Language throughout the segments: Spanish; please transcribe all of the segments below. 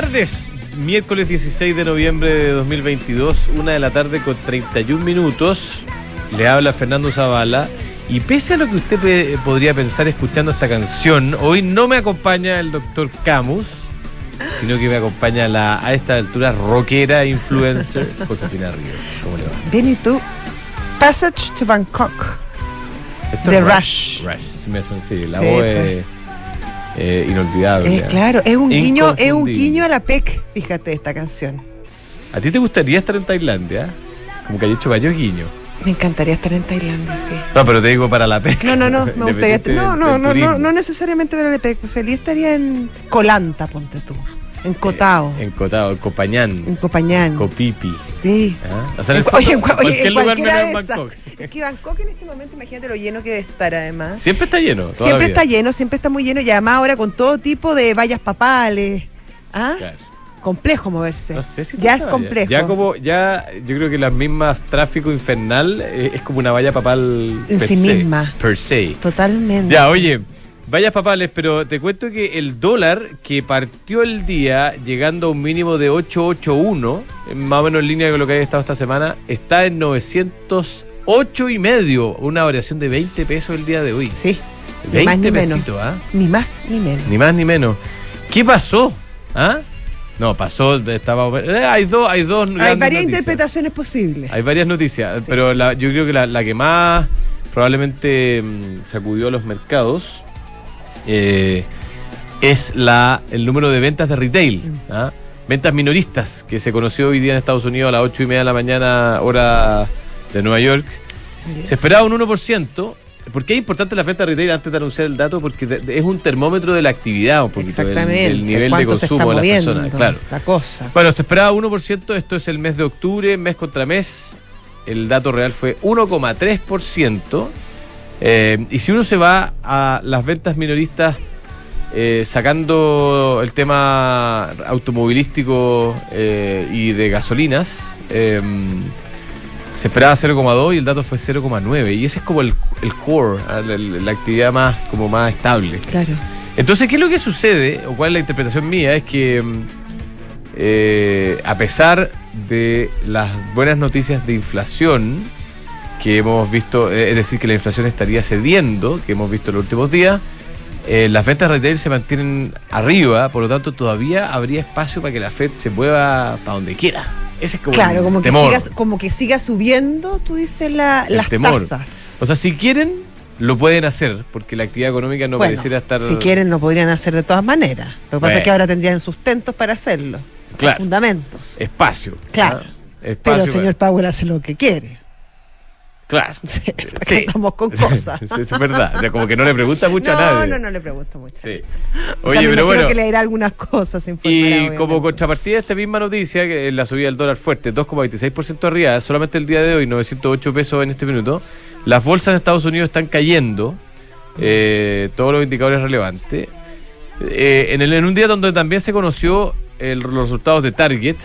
tardes. Miércoles 16 de noviembre de 2022, una de la tarde con 31 minutos. Le habla Fernando Zavala. Y pese a lo que usted pe- podría pensar escuchando esta canción, hoy no me acompaña el doctor Camus, sino que me acompaña la a esta altura rockera influencer Josefina Ríos. ¿Cómo le va? Bien, ¿y tú? Passage to Bangkok. Esto The es Rush. Rush. Sí, me son- sí, la voz pues. es eh, inolvidable. Eh, claro, es un guiño, es un guiño a la PEC, fíjate, esta canción. ¿A ti te gustaría estar en Tailandia? Como que haya hecho varios guiños. Me encantaría estar en Tailandia, sí. No, pero te digo para la pesca. No, no, no, me gustaría. No, no, no, no, no necesariamente ver la PEC. Feliz estaría en Colanta, ponte tú. En Cotao, En Cotao, en Copañán, en Copañán. Copipi. Sí. ¿ah? O sea, en oye, en, cualquier en lugar menos en. Bangkok. Es que Bangkok en este momento, imagínate lo lleno que debe estar además. Siempre está lleno. Siempre está lleno, siempre está muy lleno y además ahora con todo tipo de vallas papales. ¿Ah? Claro. Complejo moverse. No sé si ya es complejo. Ya como, ya, yo creo que las mismas tráfico infernal eh, es como una valla papal En sí se, misma. Per se. Totalmente. Ya, oye, vallas papales, pero te cuento que el dólar que partió el día llegando a un mínimo de 881, más o menos en línea con lo que había estado esta semana, está en 908 y medio, una variación de 20 pesos el día de hoy. Sí, 20 ni más ni menos. ¿ah? ni más ni menos. Ni más ni menos. ¿Qué pasó? ¿Ah? No, pasó, estaba. eh, hay dos, hay dos. Hay varias noticias. interpretaciones posibles. Hay varias noticias, Sí. pero la- yo creo que la, la que más probablemente mm, sacudió a los mercados eh, es la, el número de ventas de retail. ¿ah? Ventas minoristas, que se conoció hoy día en Estados Unidos a las 8 y media de la mañana, hora de Nueva York. Se esperaba un 1%. ¿Por qué es importante la venta de retail antes de anunciar el dato? Porque es un termómetro de la actividad, un poquito, del, Exactamente. del nivel de ¿Cuánto se consumo de las moviendo personas. Claro. La cosa. Bueno, se esperaba 1%, esto es el mes de octubre, mes contra mes. El dato real fue 1,3%. Eh, y si uno se va a las ventas minoristas, eh, sacando el tema automovilístico eh, y de gasolinas, se esperaba 0,2 y el dato fue 0,9. Y ese es como el, el core, ah, la, la actividad más, como más estable. Claro. Entonces, ¿qué es lo que sucede? O cuál es la interpretación mía, es que mm, a pesar de las buenas noticias de inflación que hemos visto, eh, es decir, que la inflación estaría cediendo, que hemos visto en los últimos días, eh, las ventas retail se mantienen arriba, por lo tanto todavía habría espacio para que la Fed se mueva para donde quiera. Ese es como Claro, como que, siga, como que siga subiendo, tú dices, la, las temor. tasas. O sea, si quieren, lo pueden hacer, porque la actividad económica no Bueno, pareciera estar... Si quieren, lo podrían hacer de todas maneras. Lo que pasa es que ahora tendrían sustentos para hacerlo. Claro. Fundamentos. Espacio. Claro. ¿ah? Pero Espacio el señor Powell hace lo que quiere. Claro. Sí, estamos con cosas. Es verdad. O sea, como que no le pregunta mucho no, a nadie. no, no le pregunto mucho. Sí. O Oye, sea, me pero bueno. que le dirá algunas cosas. Y obviamente. como contrapartida de esta misma noticia, que la subida del dólar fuerte, 2,26% arriba, solamente el día de hoy, 908 pesos en este minuto, las bolsas en Estados Unidos están cayendo, eh, todos los indicadores relevantes. Eh, en, el- en un día donde también se conoció el- los resultados de Target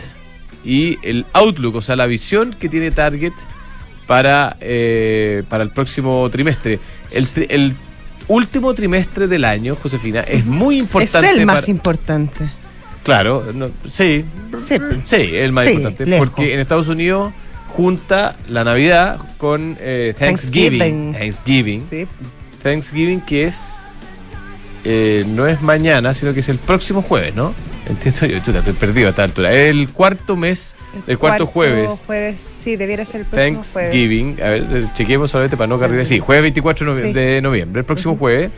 y el outlook, o sea, la visión que tiene Target para, eh, para el próximo trimestre. El, el último trimestre del año, Josefina, es muy es importante. el más para- importante. Claro, no, sí, Sí. sí, el más Sí, importante. lejos. Porque en Estados Unidos junta la Navidad con eh, Thanksgiving. Thanksgiving. Thanksgiving. Sí. Thanksgiving que es eh, no es mañana, sino que es el próximo jueves, ¿no? Entiendo yo, chuta, estoy perdido a esta altura. El cuarto mes, el, cuarto, jueves. jueves. Sí, debiera ser el próximo jueves. Thanksgiving, a ver, chequemos solamente para no cargar. Sí, jueves 24 de novie- Sí. de noviembre, el próximo jueves.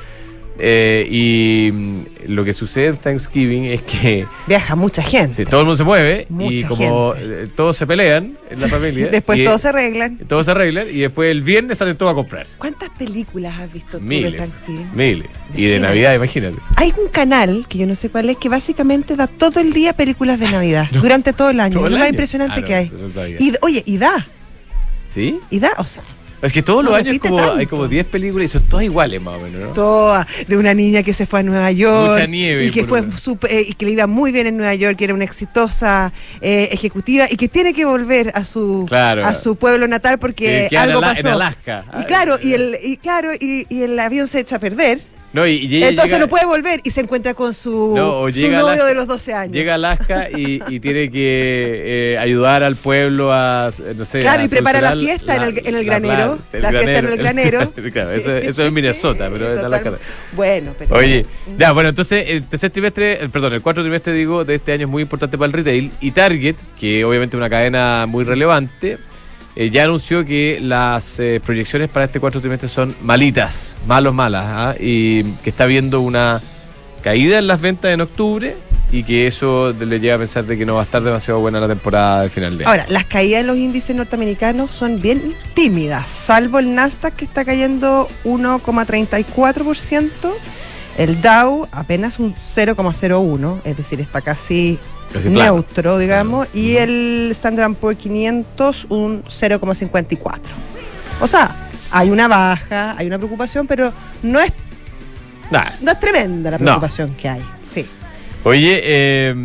Eh, y mm, lo que sucede en Thanksgiving es que Viaja mucha gente. Sí, todo el mundo se mueve y Mucha como gente. eh, todos se pelean en la familia. Después y- todos se arreglan. todos se arreglan y después el viernes salen todos a comprar. ¿Cuántas películas has visto tú de. Thanksgiving? Miles. Y de. Navidad, imagínate. Hay un canal, que yo no sé cuál es, que básicamente da todo el día películas de Navidad, durante todo el año. Todo es el lo más impresionante Ah, no, que hay. no. Y, oye, y da, ¿Sí? y da, o sea, Es que todos No los años repite como, hay como 10 películas y son todas iguales más o menos, ¿no? toda, de una niña que se fue a Nueva York. Mucha nieve Y que fue súper- eh, y que le iba muy bien en Nueva York, que era una exitosa eh, ejecutiva y que tiene que volver a su Claro. a su pueblo natal porque Que queda en algo Ala- pasó. en Alaska. Y claro, y el, y claro, y, y el avión se echa a perder. No, y, y ella Entonces llega- no puede volver y se encuentra con su, No, su novio Alaska- de los 12 años. Llega a Alaska y, y tiene que eh, ayudar al pueblo a, no sé, Claro, a y prepara la fiesta en el- en el la- granero, la fiesta en el granero. claro, eso, eso es Minnesota, pero es Alaska. Bueno, pero. Oye, ya, bueno, entonces el tercer trimestre, perdón, el cuarto trimestre, digo, de este año es muy importante para el retail. Y Target, que obviamente es una cadena muy relevante, eh, ya anunció que las eh, proyecciones para este cuarto trimestre son malitas, malos, malas, ¿ah? y que está viendo una caída en las ventas en octubre y que eso le lleva a pensar de que no va a estar demasiado buena la temporada del final de año. Ahora, las caídas en los índices norteamericanos son bien tímidas, salvo el Nasdaq que está cayendo 1,34%, el Dow apenas un 0,01, es decir, está casi, Casi plano. neutro, digamos, y el Standard Poor's 500 un 0,54. O sea, hay una baja, hay una preocupación, pero no es, Nah. no es tremenda la No. preocupación que hay. Sí. Oye, eh,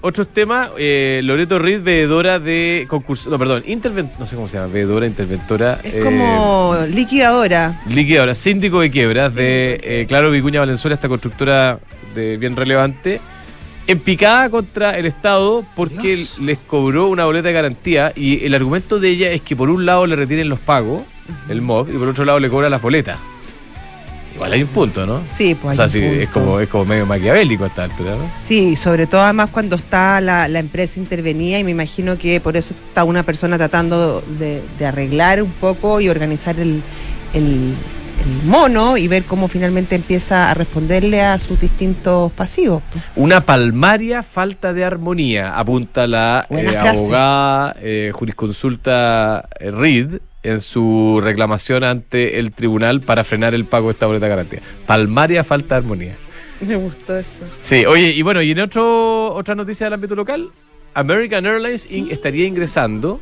otros temas, eh, Loreto Reed, veedora de concurso, no, perdón, interven, no sé cómo se llama, veedora, interventora. Es eh, como liquidadora. Liquidadora, síndico de quiebras de eh, Claro Vicuña Valenzuela, esta constructora de bien relevante, en picada contra el Estado porque Dios. les cobró una boleta de garantía y el argumento de ella es que por un lado le retienen los pagos, el MOB, y por otro lado le cobra las boletas. Igual hay un punto, ¿no? Sí, o pues. sea, hay sí, es como, es como medio maquiavélico esta altura, ¿no? Sí, sobre todo además cuando está la, la empresa intervenida y me imagino que por eso está una persona tratando de, de arreglar un poco y organizar el, el- el mono y ver cómo finalmente empieza a responderle a sus distintos pasivos. Una palmaria falta de armonía, apunta la eh, abogada eh, jurisconsulta eh, Reed en su reclamación ante el tribunal para frenar el pago de esta boleta de garantía. Palmaria falta de armonía. Me gustó eso. Sí, oye, y bueno, y en otro, otra noticia del ámbito local, American Airlines in- estaría ingresando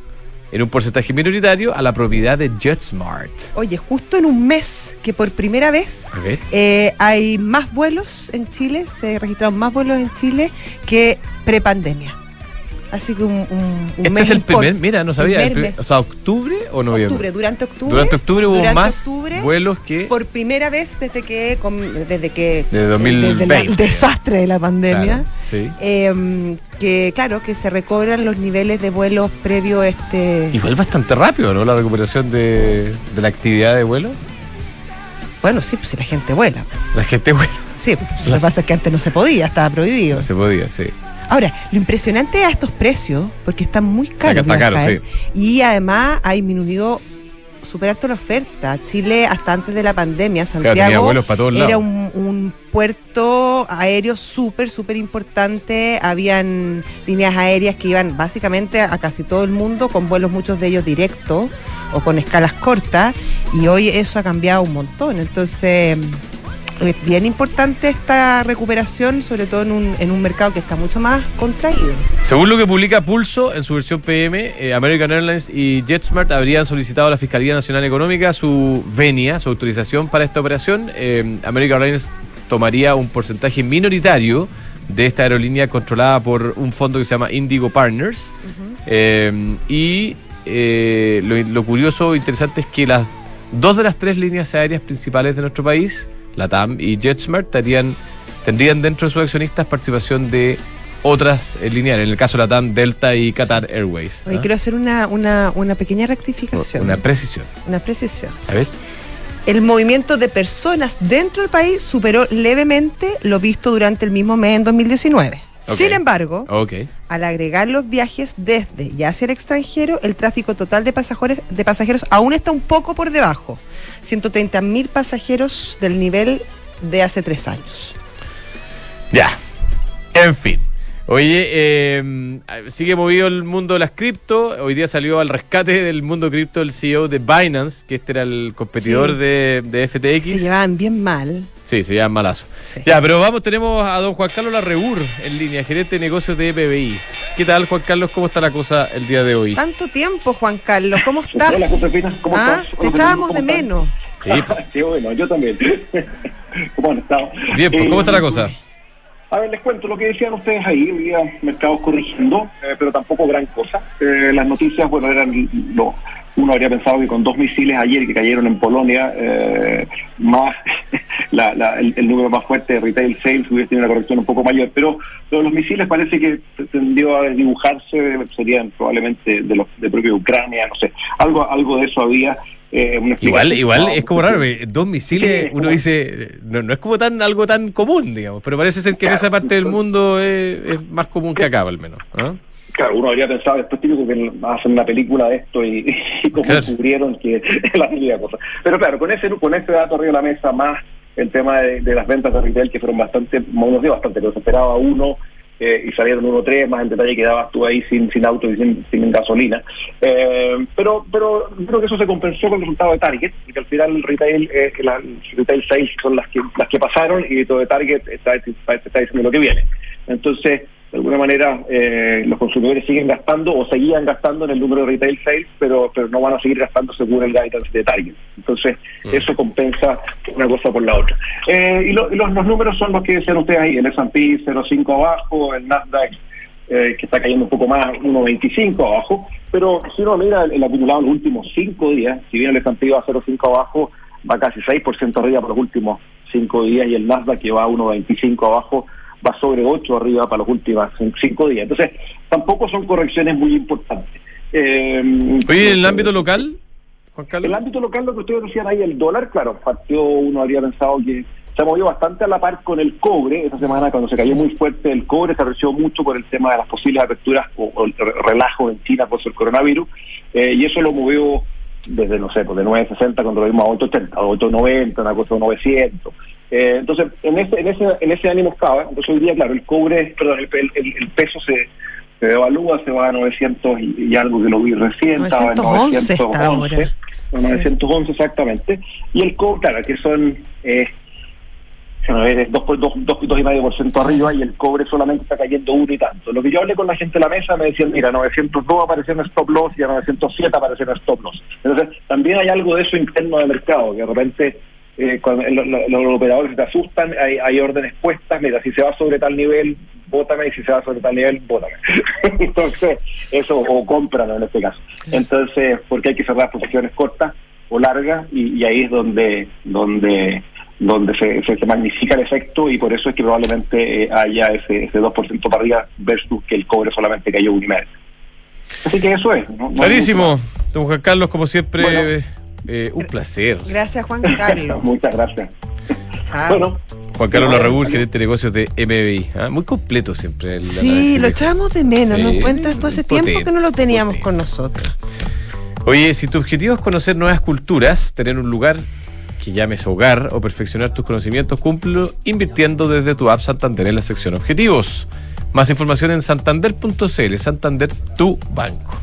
en un porcentaje minoritario a la propiedad de JetSmart. Oye, justo en un mes que por primera vez eh, hay más vuelos en Chile, se registraron más vuelos en Chile que prepandemia. Así que un, un, un Este mes es el primer, mira, no sabía, el o sea, octubre o noviembre. octubre, durante octubre. Durante octubre hubo durante más octubre, vuelos que por primera vez desde que desde que 2020. desde la- el desastre de la pandemia Claro, sí. eh, que claro que se recobran los niveles de vuelos previo a este Igual bastante rápido, ¿no? La recuperación de, de la actividad de vuelo. bueno sí pues si la gente vuela La gente vuela. sí pues, lo que pasa es que antes no se podía estaba prohibido No se podía, sí. Ahora lo impresionante es estos precios porque están muy caros está caro, viajar, y además ha disminuido súper harto la oferta Chile hasta antes de la pandemia Claro, Santiago lados. Era un, un puerto aéreo súper, súper importante. Habían líneas aéreas que iban básicamente a casi todo el mundo, con vuelos muchos de ellos directos o con escalas cortas. Y hoy eso ha cambiado un montón. Entonces, es bien importante esta recuperación, sobre todo en un, en un mercado que está mucho más contraído. Según lo que publica Pulso en su versión PM, eh, American Airlines y JetSmart habrían solicitado a la Fiscalía Nacional Económica su venia, su autorización para esta operación. Eh, American Airlines tomaría un porcentaje minoritario de esta aerolínea controlada por un fondo que se llama Indigo Partners. Eh, y eh, lo, lo curioso, interesante es que las dos de las tres líneas aéreas principales de nuestro país, la TAM y JetSmart, estarían, tendrían dentro de sus accionistas participación de otras eh, lineales, en el caso de la TAM, Delta y Qatar Airways. Hoy ¿ah? quiero hacer una, una, una pequeña rectificación. Una precisión. una precisión. A ver. El movimiento de personas dentro del país superó levemente lo visto durante el mismo mes en 2019. Ok. Sin embargo, Ok. Al agregar los viajes desde y hacia el extranjero, el tráfico total de pasajeros, de pasajeros aún está un poco por debajo. 130 mil pasajeros del nivel de hace tres años. Ya. En fin. Oye, eh, sigue movido el mundo de las cripto. Hoy día salió al rescate del mundo cripto el CEO de Binance, que este era el competidor Sí. de, de FTX. Se llevaban bien mal. Sí, se llaman malazo. Sí. Ya, pero vamos, tenemos a don Juan Carlos Larreur en línea, gerente de negocios de PBI. ¿Qué tal, Juan Carlos? ¿Cómo está la cosa el día de hoy? Tanto tiempo, Juan Carlos. ¿Cómo estás? Hola, Josefina, ¿cómo Ah, estás? Te Hola, echábamos ¿cómo de estás? menos. Sí, Qué bueno, yo también. ¿Cómo han estado? bien, pues, ¿cómo Eh, está la cosa? A ver, les cuento lo que decían ustedes ahí, hoy día mercados corrigiendo, eh, pero tampoco gran cosa. Eh, las noticias, bueno, eran lo, uno habría pensado que con dos misiles ayer que cayeron en Polonia, eh, más el, número más fuerte de retail sales hubiese tenido una corrección un poco mayor. Pero, los misiles parece que tendió a dibujarse, serían probablemente de los de propia Ucrania, no sé, algo, algo de eso había. Eh, igual, igual es como raro, dos misiles, uno dice, no, no, es como tan algo tan común, digamos, pero parece ser que en esa parte del mundo es, más común que acá, al menos. Claro, uno habría pensado después típico que hacen una película de esto y, y cómo descubrieron que es la misma cosa. Pero claro, con ese con ese dato arriba de la mesa, más el tema de, las ventas de retail que fueron bastante, unos días bastante, pero se esperaba uno eh, y salieron uno tres, más el detalle que dabas tú ahí sin, sin auto y sin, sin gasolina. Eh, pero pero creo que eso se compensó con el resultado de Target, y que al final el retail, eh, las retail sales son las que las que pasaron y todo de Target está, está diciendo lo que viene. Entonces, de alguna manera eh, los consumidores siguen gastando o seguían gastando en el número de retail sales, pero pero no van a seguir gastando según el guidance de Target. Entonces, mm. eso compensa una cosa por la otra. Eh, y, los, los, números son los que decían ustedes ahí, el S&P 0.5 abajo, el Nasdaq eh, que está cayendo un poco más, 1.25 abajo, pero si uno mira el, acumulado en los últimos cinco días, si bien el S&P va a 0.5 abajo, va casi 6% arriba por los últimos cinco días y el Nasdaq que va a 1.25 abajo va sobre 8 arriba para los últimos 5 días. Entonces, tampoco son correcciones muy importantes. Eh, Oye, ¿en el ámbito local? Juan Carlos. El ámbito local, lo que ustedes decían ahí, el dólar, claro, partió, uno habría pensado que se movió bastante a la par con el cobre. Esa semana, cuando se cayó muy fuerte el cobre, se apreció mucho por el tema de las posibles aperturas o, el relajo en China por el coronavirus. Eh, y eso lo movió desde, no sé, pues de 9.60 cuando lo vimos a 8.80, a 8.90, una cosa de 900. Eh, entonces, en ese, en ese, en ese ánimo estaba. Entonces, hoy día, claro, el cobre, perdón, el, el, peso se, se devalúa, se va a 900 y, algo que lo vi recién, 911 estaba en 911. 911 exactamente. Y el cobre, claro, que son eh, a ver, dos, dos, dos, dos y medio por ciento arriba y el cobre solamente está cayendo uno y tanto. Lo que yo hablé con la gente de la mesa me decían, mira, 902 apareció en stop loss y a 907 apareció en stop loss. Entonces, también hay algo de eso interno del mercado, que de repente eh, cuando los operadores se asustan, hay, hay, órdenes puestas, mira, si se va sobre tal nivel, bótame, y si se va sobre tal nivel, bótame. Entonces, eso, o cómpralo en este caso. Entonces, porque hay que cerrar posiciones cortas o largas, y, ahí es donde, donde donde se, se, magnifica el efecto y por eso es que probablemente eh, haya ese, ese 2% para arriba versus que el cobre solamente cayó un y medio. Así que eso es. Clarísimo. Don Juan Carlos, como siempre, eh, un placer. Gracias, Juan Carlos. Muchas gracias. Bueno. Juan Carlos Larregul, gerente de negocios de MBI. ¿ah? Muy completo siempre. El sí, lo echábamos de menos. Nos cuenta después hace tiempo que no lo teníamos con nosotros. Oye, si tu objetivo es conocer nuevas culturas, tener un lugar que llames hogar o perfeccionar tus conocimientos, cúmplelo invirtiendo desde tu app Santander en la sección Objetivos. Más información en santander.cl. Santander, tu banco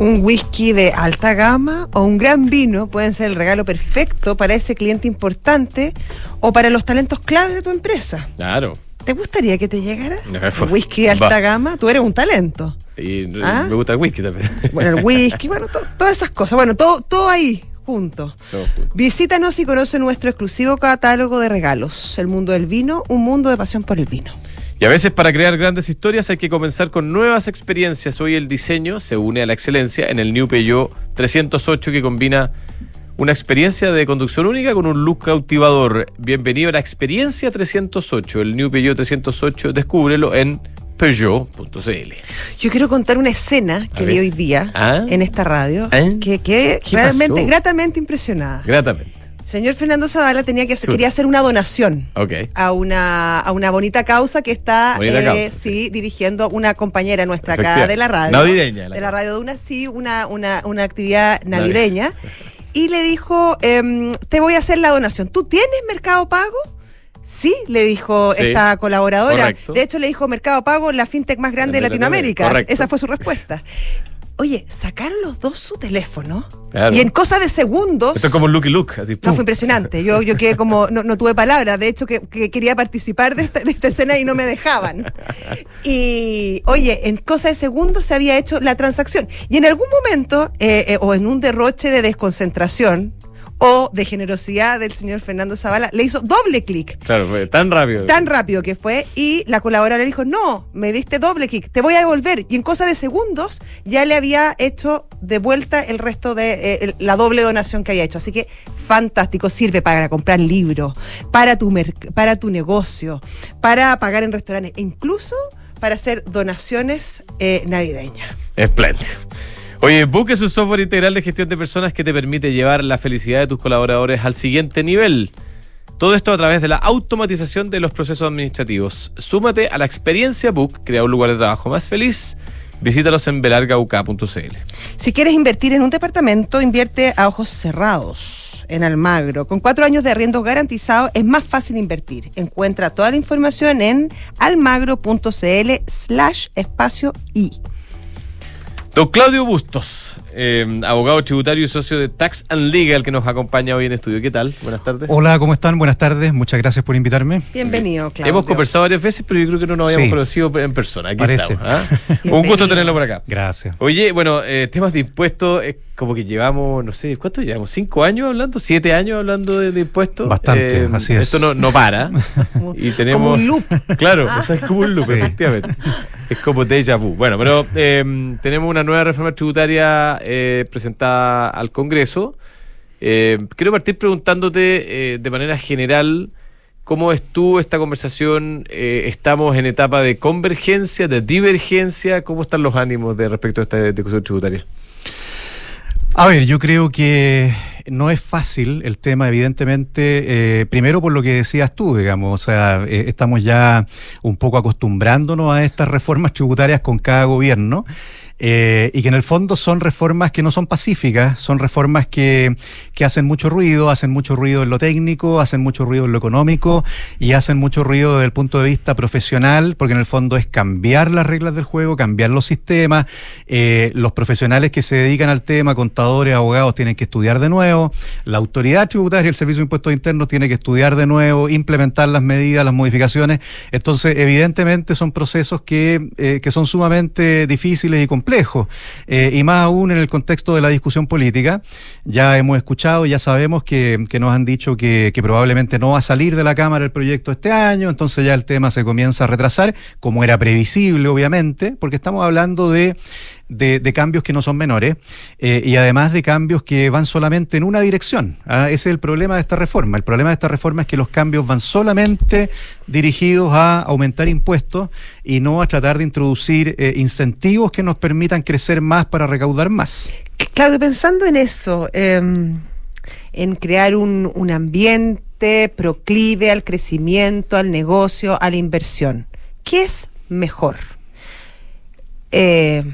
un whisky de alta gama o un gran vino pueden ser el regalo perfecto para ese cliente importante o para los talentos clave de tu empresa. Claro. ¿Te gustaría que te llegara un whisky de alta gama? Tú eres un talento. Y ¿Ah? me gusta el whisky también. Bueno, el whisky, bueno, todas esas cosas. Bueno, todo, todo ahí. Junto. Visítanos y conoce nuestro exclusivo catálogo de regalos. El mundo del vino, un mundo de pasión por el vino. Y a veces para crear grandes historias hay que comenzar con nuevas experiencias. Hoy el diseño se une a la excelencia en el New Peugeot 308 que combina una experiencia de conducción única con un look cautivador. Bienvenido a la experiencia 308, el New Peugeot 308, descúbrelo en Peugeot.cl. Yo quiero contar una escena que vi hoy día ¿Ah? en esta radio ¿Ah? que, que realmente, gratamente impresionada. Gratamente. Señor Fernando Zavala tenía que quería hacer una donación a una a una bonita causa que está eh, sí dirigiendo una compañera nuestra acá de la radio. Navideña. de la radio de una sí una una, una actividad navideña y le dijo em, te voy a hacer la donación. ¿Tú tienes Mercado Pago? Sí, le dijo esta colaboradora. De hecho, le dijo Mercado Pago, la fintech más grande de Latinoamérica. Esa fue su respuesta. Oye, sacaron los dos su teléfono y en cosa de segundos. Esto es como un look y look. Así, no, fue impresionante. Yo, yo quedé como, no, tuve palabras. De hecho, que, quería participar de esta, de esta, escena y no me dejaban. Y, oye, en cosa de segundos se había hecho la transacción. Y en algún momento, eh, eh, o en un derroche de desconcentración, o de generosidad del señor Fernando Zavala, le hizo doble clic. Claro, fue tan rápido. Tan rápido que fue. Y la colaboradora le dijo, no, me diste doble clic, te voy a devolver. Y en cosa de segundos ya le había hecho de vuelta el resto de eh, la doble donación que había hecho. Así que fantástico, sirve para comprar libros, para tu, para tu negocio, para pagar en restaurantes e incluso para hacer donaciones eh, navideñas. Espléndido. Oye, es un software integral de gestión de personas que te permite llevar la felicidad de tus colaboradores al siguiente nivel. Todo esto a través de la automatización de los procesos administrativos. Súmate a la experiencia Book, crea un lugar de trabajo más feliz. Visítalos en belargauk.cl. Si quieres invertir en un departamento, invierte a ojos cerrados en Almagro. Con cuatro años de arriendo garantizado es más fácil invertir. Encuentra toda la información en almagro.cl slash espacio y. Don Claudio Bustos, eh, abogado tributario y socio de Tax and Legal, que nos acompaña hoy en estudio. ¿Qué tal? Buenas tardes. Hola, ¿cómo están? Buenas tardes. Muchas gracias por invitarme. Bienvenido, Claudio. Hemos conversado varias veces, pero yo creo que no nos habíamos conocido en persona. Aquí Parece. estamos. ¿ah? Un gusto tenerlo por acá. Gracias. Oye, bueno, eh, temas de impuestos, es como que llevamos, no sé, ¿cuánto llevamos? ¿Cinco años hablando? ¿Siete años hablando de, de impuestos? Bastante, Eh, así es. Esto no, no para. y tenemos, Como un loop. Claro, o sea, es como un loop, Sí. efectivamente. Es como déjà vu. Bueno, pero eh, tenemos una nueva reforma tributaria eh, presentada al Congreso. Eh, quiero partir preguntándote eh, de manera general cómo estuvo esta conversación. Estamos en etapa de convergencia, de divergencia. ¿Cómo están los ánimos de respecto a esta discusión tributaria? A ver, yo creo que no es fácil el tema, evidentemente, primero por lo que decías tú, digamos, o sea, estamos ya un poco acostumbrándonos a estas reformas tributarias con cada gobierno. Eh, y que en el fondo son reformas que no son pacíficas, son reformas que, que hacen mucho ruido, hacen mucho ruido en lo técnico, hacen mucho ruido en lo económico y hacen mucho ruido desde el punto de vista profesional, porque en el fondo es cambiar las reglas del juego, cambiar los sistemas. eh, los profesionales que se dedican al tema, contadores, abogados, tienen que estudiar de nuevo. La autoridad tributaria, el Servicio de Impuestos Internos, tiene que estudiar de nuevo, implementar las medidas, las modificaciones. Entonces, evidentemente, son procesos que, eh, que son sumamente difíciles y complejos. Eh, y más aún en el contexto de la discusión política. Ya hemos escuchado, ya sabemos que, nos han dicho que probablemente no va a salir de la Cámara el proyecto este año, entonces ya el tema se comienza a retrasar, como era previsible, obviamente, porque estamos hablando de de, cambios que no son menores eh, y además de cambios que van solamente en una dirección. ¿ah? Ese es el problema de esta reforma. El problema de esta reforma es que los cambios van solamente dirigidos a aumentar impuestos y no a tratar de introducir eh, incentivos que nos permitan crecer más para recaudar más. Claudio, pensando en eso, eh, en crear un, un ambiente proclive al crecimiento, al negocio, a la inversión, ¿qué es mejor? Eh,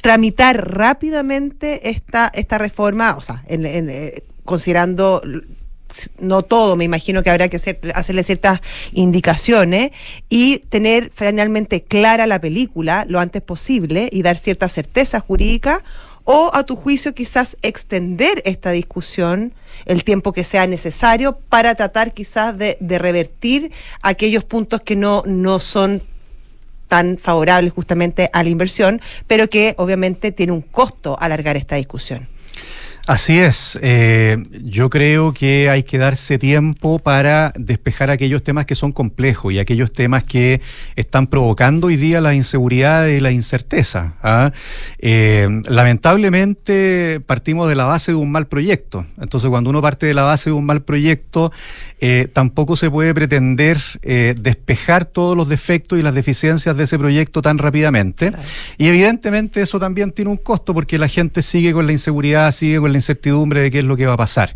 tramitar rápidamente esta, esta reforma, o sea, en- eh, considerando no todo, me imagino que habrá que hacer- hacerle ciertas indicaciones y tener finalmente clara la película lo antes posible y dar cierta certeza jurídica o a tu juicio quizás extender esta discusión el tiempo que sea necesario para tratar quizás de, de revertir aquellos puntos que no, no son tan favorables justamente a la inversión, pero que obviamente tiene un costo alargar esta discusión. Así es. eh, yo creo que hay que darse tiempo para despejar aquellos temas que son complejos y aquellos temas que están provocando hoy día la inseguridad y la incerteza. ¿ah? Eh, lamentablemente partimos de la base de un mal proyecto. Entonces, cuando uno parte de la base de un mal proyecto, eh, tampoco se puede pretender despejar todos los defectos y las deficiencias de ese proyecto tan rápidamente. Y evidentemente eso también tiene un costo porque la gente sigue con la inseguridad, sigue con la incertidumbre de qué es lo que va a pasar.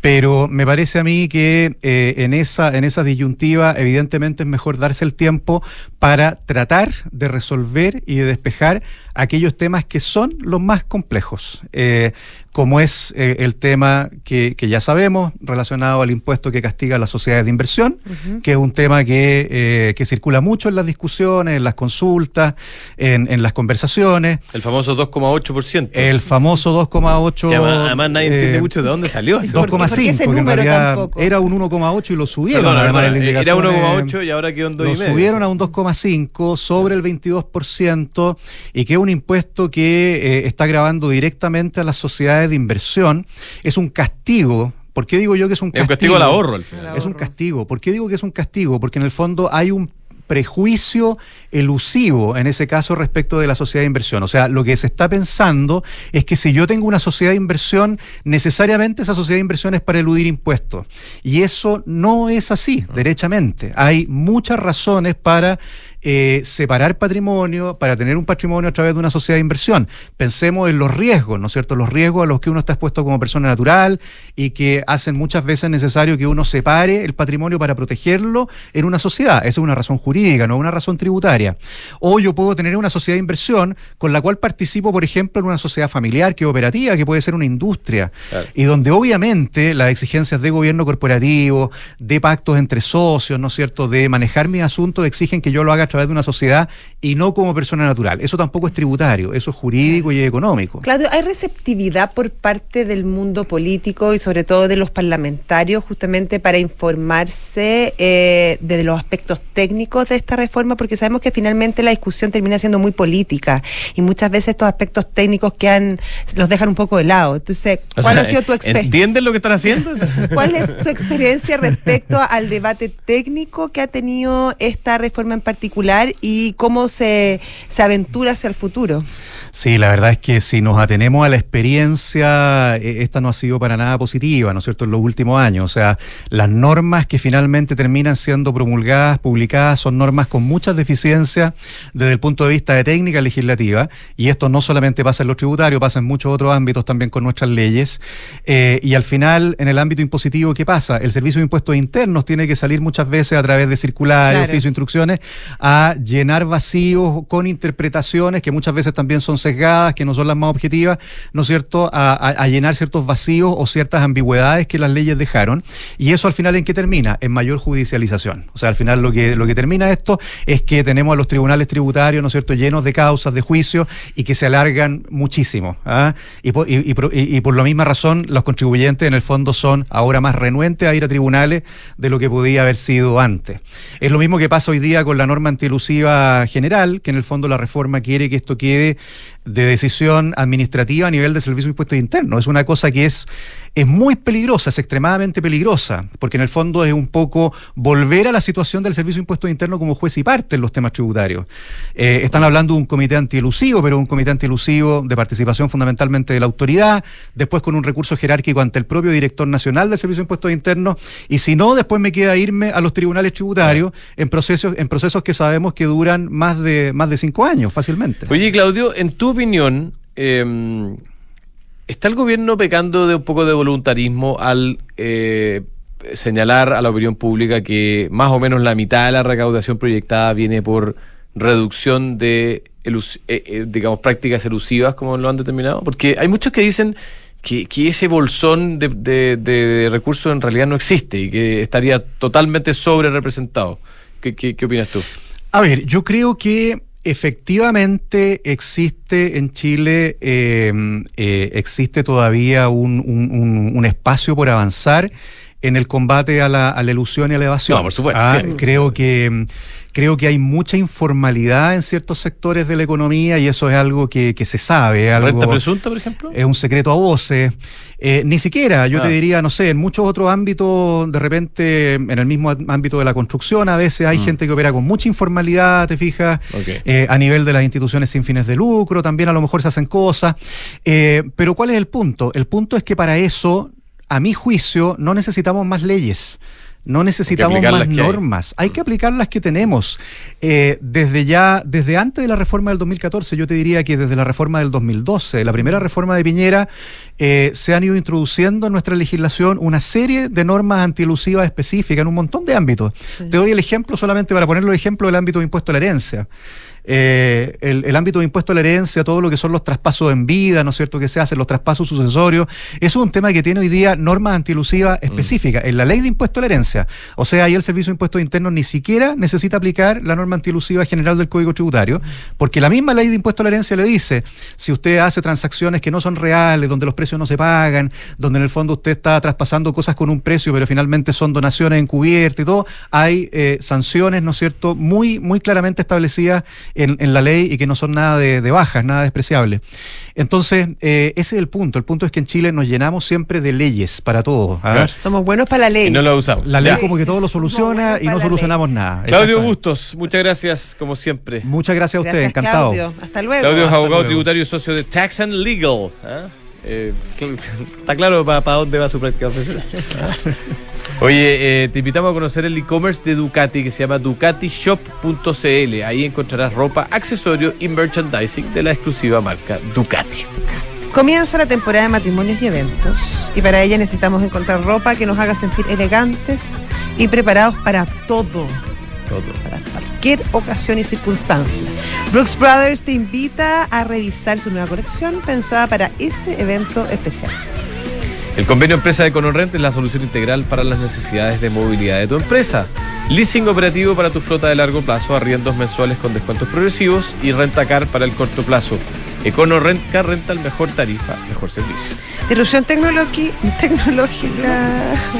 Pero me parece a mí que eh, en, esa, en esa disyuntiva, evidentemente, es mejor darse el tiempo para tratar de resolver y de despejar aquellos temas que son los más complejos, eh, como es eh, el tema que, ya sabemos relacionado al impuesto que castiga a las sociedades de inversión, que es un tema que, eh, que, circula mucho en las discusiones, en las consultas, en, las conversaciones. El famoso 2,8%. El famoso 2,8%. Además, además nadie entiende mucho de dónde salió. 2,7 porque ese número tampoco. Era un 1,8 y lo subieron. Perdón, además, perdón, era 1,8 eh, y ahora quedó un 2,5. Lo subieron a un 2,5 sobre el 22% y que es un impuesto que eh, está grabando directamente a las sociedades de inversión. Es un castigo ¿Por qué digo yo que es un castigo? Es un castigo al ahorro. Al final. Es un castigo. ¿Por qué digo que es un castigo? Porque en el fondo hay un prejuicio elusivo en ese caso respecto de la sociedad de inversión. O sea, lo que se está pensando es que si yo tengo una sociedad de inversión, necesariamente esa sociedad de inversión es para eludir impuestos. Y eso no es así, ah. derechamente. Hay muchas razones para eh, separar patrimonio, para tener un patrimonio a través de una sociedad de inversión. Pensemos en los riesgos, ¿no es cierto? Los riesgos a los que uno está expuesto como persona natural y que hacen muchas veces necesario que uno separe el patrimonio para protegerlo en una sociedad. Esa es una razón jurídica, no una razón tributaria. O yo puedo tener una sociedad de inversión con la cual participo, por ejemplo, en una sociedad familiar que es operativa, que puede ser una industria, y donde obviamente las exigencias de gobierno corporativo, de pactos entre socios, ¿no es cierto?, de manejar mis asuntos exigen que yo lo haga través de una sociedad y no como persona natural. Eso tampoco es tributario, eso es jurídico y económico. Claudio, ¿hay receptividad por parte del mundo político y sobre todo de los parlamentarios justamente para informarse eh, de los aspectos técnicos de esta reforma? Porque sabemos que finalmente la discusión termina siendo muy política y muchas veces estos aspectos técnicos que han, los dejan un poco de lado. Entonces, ¿cuál ha sido tu experiencia? ¿Entienden lo que están haciendo? ¿Cuál es tu experiencia respecto al debate técnico que ha tenido esta reforma en particular? Y cómo se, se aventura hacia el futuro. Sí, la verdad es que si nos atenemos a la experiencia, e, esta no ha sido para nada positiva, ¿no es cierto?, en los últimos años. O sea, las normas que finalmente terminan siendo promulgadas, publicadas, son normas con muchas deficiencias desde el punto de vista de técnica legislativa, y esto no solamente pasa en los tributarios, pasa en muchos otros ámbitos también con nuestras leyes. Eh, y al final, en el ámbito impositivo, ¿qué pasa? El Servicio de Impuestos Internos tiene que salir muchas veces a través de circulares, oficios, instrucciones, a llenar vacíos con interpretaciones que muchas veces también son sesgadas, que no son las más objetivas, ¿no es cierto?, a, llenar ciertos vacíos o ciertas ambigüedades que las leyes dejaron. Y eso al final en qué termina? En mayor judicialización. O sea, al final lo que, lo que termina esto es que tenemos a los tribunales tributarios, ¿no es cierto?, llenos de causas, de juicios y que se alargan muchísimo. ¿ah? Y, por, y, por la misma razón, los contribuyentes en el fondo son ahora más renuentes a ir a tribunales de lo que podía haber sido antes. Es lo mismo que pasa hoy día con la norma antielusiva general, que en el fondo la reforma quiere que esto quede de decisión administrativa a nivel de servicio de impuestos internos. Es una cosa que es, es muy peligrosa, es extremadamente peligrosa, porque en el fondo es un poco volver a la situación del servicio de impuestos internos como juez y parte en los temas tributarios. Eh, están hablando de un comité antielusivo, pero un comité antielusivo de participación fundamentalmente de la autoridad, después con un recurso jerárquico ante el propio director nacional del servicio de impuestos internos, y si no, después me queda irme a los tribunales tributarios en procesos, en procesos que sabemos que duran más de, más de cinco años fácilmente. Oye, Claudio, en tu opinión, em, ¿está el gobierno pecando de un poco de voluntarismo al eh, señalar a la opinión pública que más o menos la mitad de la recaudación proyectada viene por reducción de, eh, eh, digamos, prácticas elusivas, como lo han determinado? Porque hay muchos que dicen que, ese bolsón de, recursos en realidad no existe y que estaría totalmente sobre representado. ¿Qué, qué opinas tú? A ver, yo creo que Efectivamente existe en Chile, eh, eh, existe todavía un, espacio por avanzar en el combate a la, a la ilusión y a la evasión. No, por supuesto. Ah, creo que creo que hay mucha informalidad en ciertos sectores de la economía y eso es algo que, se sabe. Algo, ¿Renta presunta, por ejemplo? Es un secreto a voces. Eh, ni siquiera, yo te ah. diría, no sé, en muchos otros ámbitos, de repente, en el mismo ámbito de la construcción, a veces hay mm. gente que opera con mucha informalidad, te fijas, eh, a nivel de las instituciones sin fines de lucro, también a lo mejor se hacen cosas. Eh, pero ¿cuál es el punto? El punto es que para eso, a mi juicio, no necesitamos más leyes. No necesitamos más normas, hay. que aplicar las que tenemos. Eh, desde ya, desde antes de la reforma del 2014, yo te diría que desde la reforma del 2012, la primera reforma de Piñera, eh, se han ido introduciendo en nuestra legislación una serie de normas antielusivas específicas en un montón de ámbitos. Te doy el ejemplo solamente para ponerlo el ejemplo del ámbito de impuesto a la herencia. Eh, el, ámbito de impuesto a la herencia, todo lo que son los traspasos en vida, ¿no es cierto?, que se hacen, los traspasos sucesorios, eso es un tema que tiene hoy día normas antielusivas mm. específicas en la ley de impuesto a la herencia. O sea, ahí el Servicio de Impuestos Internos ni siquiera necesita aplicar la norma antielusiva general del Código Tributario, porque la misma ley de impuesto a la herencia le dice, si usted hace transacciones que no son reales, donde los precios no se pagan, donde en el fondo usted está traspasando cosas con un precio, pero finalmente son donaciones encubiertas y todo, hay eh, sanciones, ¿no es cierto?, muy, muy claramente establecidas en, en la ley y que no son nada de, de bajas, nada despreciable. Entonces, eh, ese es el punto. El punto es que en Chile nos llenamos siempre de leyes para todo. ¿ah? Claro. Somos buenos para la ley. Y no lo usamos. La ley Ya. como que todo lo soluciona y no solucionamos nada. Claudio. Bustos, muchas gracias, como siempre. Muchas gracias a ustedes, Gracias, encantado. Claudio. Hasta luego. Claudio es Hasta abogado luego. tributario y socio de Tax and Legal. ¿ah? Eh, está claro para dónde va su práctica profesional. Oye, eh, te invitamos a conocer el e-commerce de Ducati que se llama ducatishop.cl. Ahí encontrarás ropa, accesorios y merchandising de la exclusiva marca Ducati. Comienza la temporada de matrimonios y eventos y para ella necesitamos encontrar ropa que nos haga sentir elegantes y preparados para todo, Todo. para cualquier ocasión y circunstancia. Brooks Brothers te invita a revisar su nueva colección pensada para ese evento especial. El convenio empresa de Conorrent es la solución integral para las necesidades de movilidad de tu empresa. Leasing operativo para tu flota de largo plazo, arriendos mensuales con descuentos progresivos y renta car para el corto plazo. EconoRent Car Rental, mejor tarifa, mejor servicio. Disrupción tecnológica,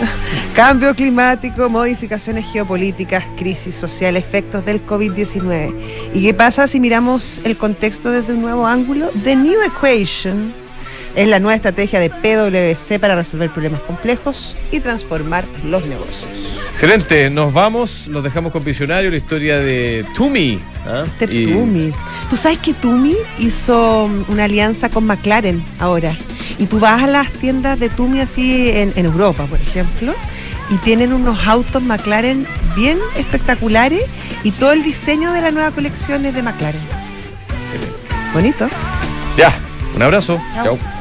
cambio climático, modificaciones geopolíticas, crisis social, efectos del COVID-19. ¿Y qué pasa si miramos el contexto desde un nuevo ángulo? The New Equation es la nueva estrategia de PwC para resolver problemas complejos y transformar los negocios. Excelente, nos vamos, los dejamos con Visionario, la historia de Tumi. ¿ah? Y- Tumi. Tú sabes que Tumi hizo una alianza con McLaren ahora. Y tú vas a las tiendas de Tumi así en, en Europa, por ejemplo, y tienen unos autos McLaren bien espectaculares y todo el diseño de la nueva colección es de McLaren. Excelente. Bonito. Ya, un abrazo. Chao. Chao.